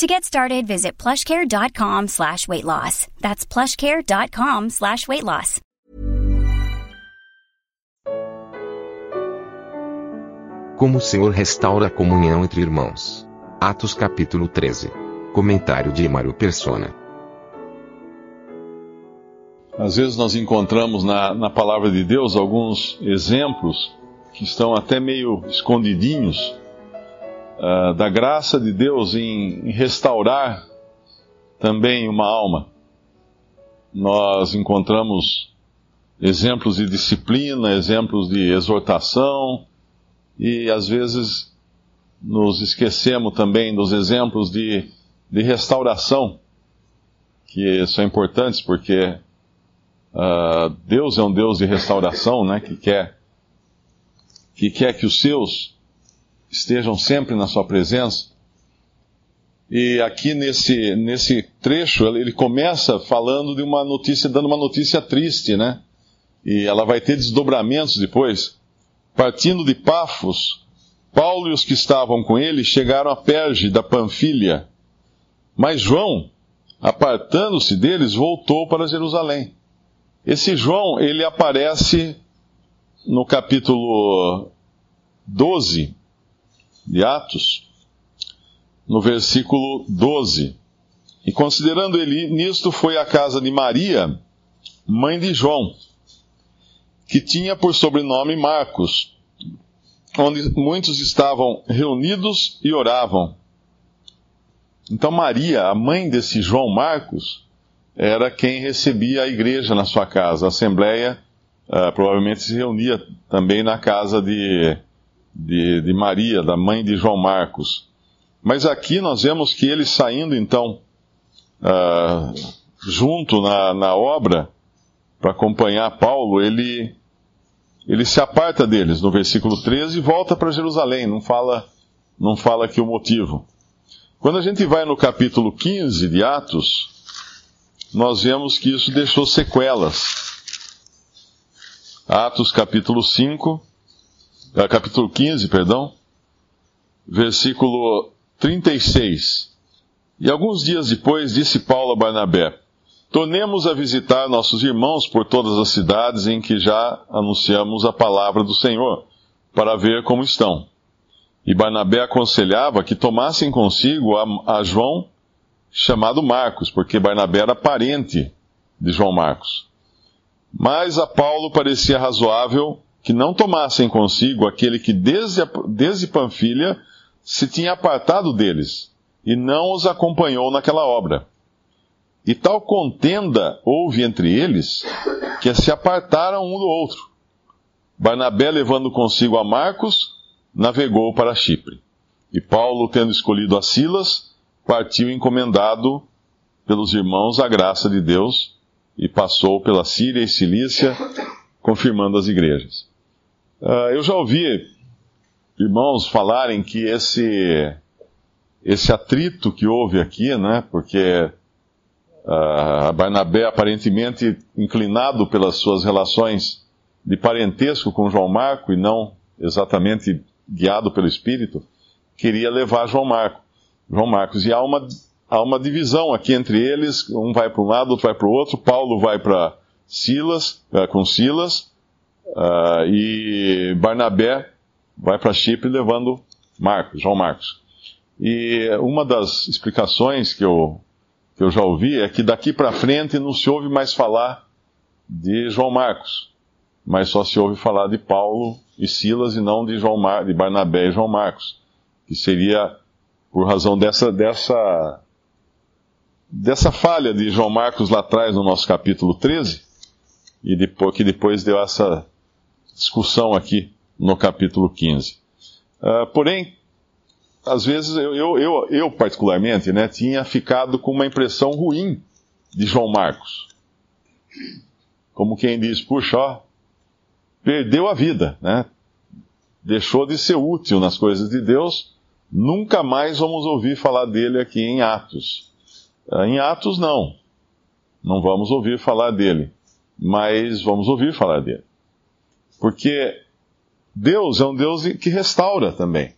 To get started, visit plushcare.com slash weight loss. That's plushcare.com slash weight loss. Como o Senhor restaura a comunhão entre irmãos. Atos capítulo 13. Comentário de Mário Persona. Às vezes nós encontramos na, na palavra de Deus alguns exemplos que estão até meio escondidinhos uh, da graça de Deus em, em restaurar também uma alma. Nós encontramos exemplos de disciplina, exemplos de exortação, e às vezes nos esquecemos também dos exemplos de, de restauração, que são importantes porque uh, Deus é um Deus de restauração, né, que quer que quer que os seus estejam sempre na sua presença. E aqui nesse, nesse trecho, ele começa falando de uma notícia, dando uma notícia triste, né? E ela vai ter desdobramentos depois. Partindo de Pafos, Paulo e os que estavam com ele chegaram a Perge da Panfilha. Mas João, apartando-se deles, voltou para Jerusalém. Esse João, ele aparece no capítulo 12 de Atos, no versículo 12. E considerando ele nisto, foi à casa de Maria, mãe de João, que tinha por sobrenome Marcos, onde muitos estavam reunidos e oravam. Então, Maria, a mãe desse João Marcos, era quem recebia a igreja na sua casa. A assembleia uh, provavelmente se reunia também na casa de, de, de Maria, da mãe de João Marcos. Mas aqui nós vemos que ele saindo então uh, junto na, na obra para acompanhar Paulo, ele, ele se aparta deles no versículo 13 e volta para Jerusalém, não fala, não fala aqui o motivo. Quando a gente vai no capítulo 15 de Atos, nós vemos que isso deixou sequelas. Atos capítulo 5, é, capítulo 15, perdão, versículo 36. E alguns dias depois disse Paulo a Barnabé: Tornemos a visitar nossos irmãos por todas as cidades em que já anunciamos a palavra do Senhor, para ver como estão. E Barnabé aconselhava que tomassem consigo a, a João, chamado Marcos, porque Barnabé era parente de João Marcos. Mas a Paulo parecia razoável que não tomassem consigo aquele que desde, desde Panfilha se tinha apartado deles e não os acompanhou naquela obra. E tal contenda houve entre eles que se apartaram um do outro. Barnabé, levando consigo a Marcos, navegou para Chipre. E Paulo, tendo escolhido a Silas, partiu encomendado pelos irmãos à graça de Deus e passou pela Síria e Cilícia, confirmando as igrejas. Uh, eu já ouvi irmãos falarem que esse, esse atrito que houve aqui, né, porque uh, Barnabé aparentemente inclinado pelas suas relações de parentesco com João Marco e não exatamente guiado pelo Espírito, queria levar João Marco, João Marcos. E há uma, há uma divisão aqui entre eles, um vai para um lado, outro vai para o outro, Paulo vai para Silas, uh, com Silas, Uh, e Barnabé vai para Chipre levando Marcos, João Marcos. E uma das explicações que eu, que eu já ouvi é que daqui para frente não se ouve mais falar de João Marcos, mas só se ouve falar de Paulo e Silas e não de, João Mar, de Barnabé e João Marcos, que seria por razão dessa, dessa, dessa falha de João Marcos lá atrás no nosso capítulo 13, e depois, que depois deu essa discussão aqui no capítulo 15. Uh, ah, porém, às vezes eu, eu, eu, eu, particularmente, né, tinha ficado com uma impressão ruim de João Marcos. como quem diz, puxa, ó, perdeu a vida, né? Deixou de ser útil nas coisas de Deus, nunca mais vamos ouvir falar dele aqui em Atos. Ah, em Atos, não. Não vamos ouvir falar dele, mas vamos ouvir falar dele. Porque Deus é um Deus que restaura também.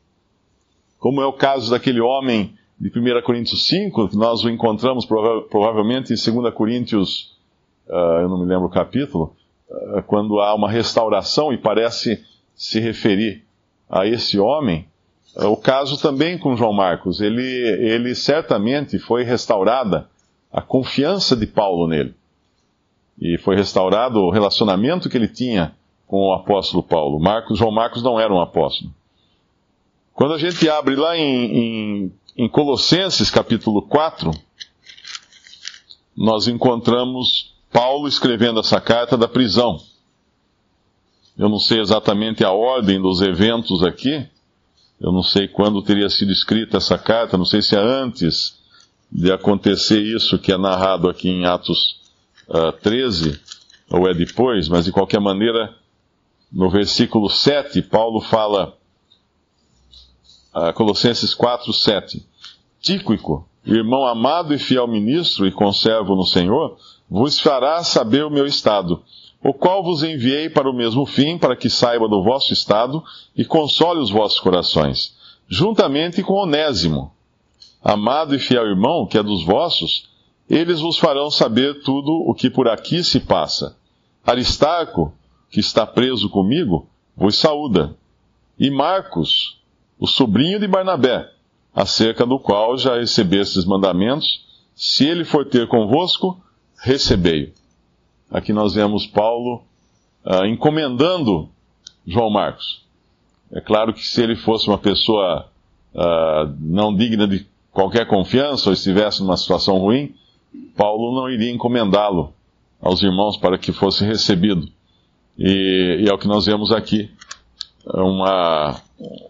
Como é o caso daquele homem de 1 Coríntios 5, que nós o encontramos prova provavelmente em 2 Coríntios, uh, eu não me lembro o capítulo, uh, quando há uma restauração e parece se referir a esse homem. Uh, o caso também com João Marcos, ele, ele certamente foi restaurada a confiança de Paulo nele. E foi restaurado o relacionamento que ele tinha com o apóstolo Paulo. Marcos, João Marcos não era um apóstolo. Quando a gente abre lá em, em, em Colossenses capítulo 4, nós encontramos Paulo escrevendo essa carta da prisão. Eu não sei exatamente a ordem dos eventos aqui, eu não sei quando teria sido escrita essa carta, não sei se é antes de acontecer isso que é narrado aqui em Atos uh, ah, 13, ou é depois, mas de qualquer maneira, no versículo 7, Paulo fala, uh, Colossenses 4, 7, Tíquico, irmão amado e fiel ministro e conservo no Senhor, vos fará saber o meu estado, o qual vos enviei para o mesmo fim, para que saiba do vosso estado e console os vossos corações, juntamente com Onésimo, amado e fiel irmão, que é dos vossos, eles vos farão saber tudo o que por aqui se passa. Aristarco, que está preso comigo, vos saúda. E Marcos, o sobrinho de Barnabé, acerca do qual já recebestes mandamentos, se ele for ter convosco, recebei-o. Aqui nós vemos Paulo uh, encomendando João Marcos. É claro que se ele fosse uma pessoa uh, não digna de qualquer confiança ou estivesse numa situação ruim, Paulo não iria encomendá-lo aos irmãos para que fosse recebido. E, e é o que nós vemos aqui. Uma,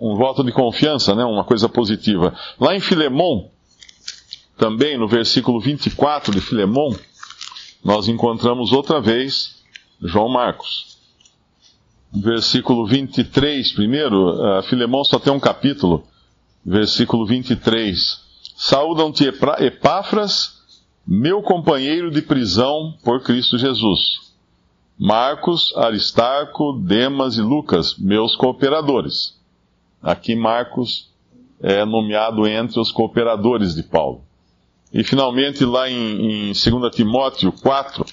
um voto de confiança, né? uma coisa positiva. Lá em Filemão, também no versículo 24 de Filemão, nós encontramos outra vez João Marcos. Versículo 23, primeiro, uh, Filemão só tem um capítulo, versículo 23. Saúdam-te Epáfras, meu companheiro de prisão por Cristo Jesus. Marcos, Aristarco, Demas e Lucas, meus cooperadores. Aqui Marcos é nomeado entre os cooperadores de Paulo. E finalmente lá em, em 2 Timóteo 4,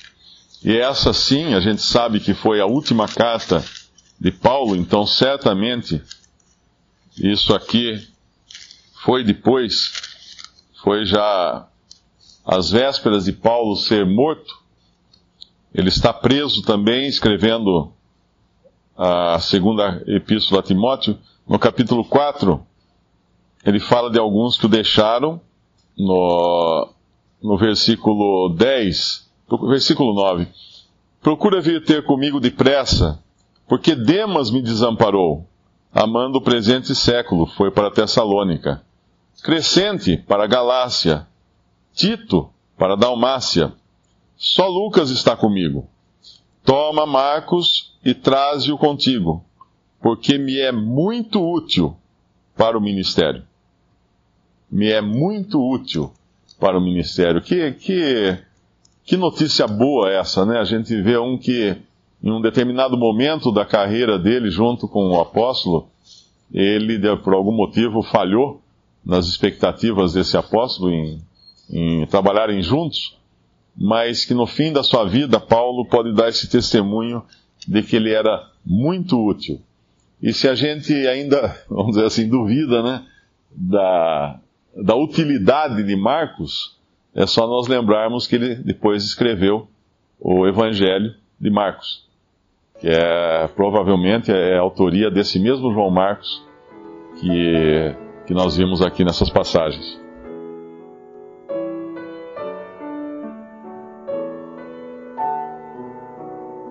e essa sim, a gente sabe que foi a última carta de Paulo, então certamente isso aqui foi depois, foi já às vésperas de Paulo ser morto. Ele está preso também, escrevendo a segunda epístola a Timóteo. No capítulo 4, ele fala de alguns que o deixaram no, no versículo 10, versículo 9. Procura vir ter comigo depressa, porque Demas me desamparou, amando o presente século, foi para Tessalônica. Crescente para Galácia, Tito para Dalmácia. Só Lucas está comigo. Toma Marcos e traze-o contigo, porque me é muito útil para o ministério me é muito útil para o ministério. Que, que, que notícia boa essa, né? A gente vê um que, em um determinado momento da carreira dele, junto com o apóstolo, ele, por algum motivo, falhou nas expectativas desse apóstolo em, em trabalharem juntos, mas que no fim da sua vida, Paulo pode dar esse testemunho de que ele era muito útil. E se a gente ainda, vamos dizer assim, duvida, né, da, da utilidade de Marcos, é só nós lembrarmos que ele depois escreveu o Evangelho de Marcos, que é provavelmente é a autoria desse mesmo João Marcos que, que nós vimos aqui nessas passagens.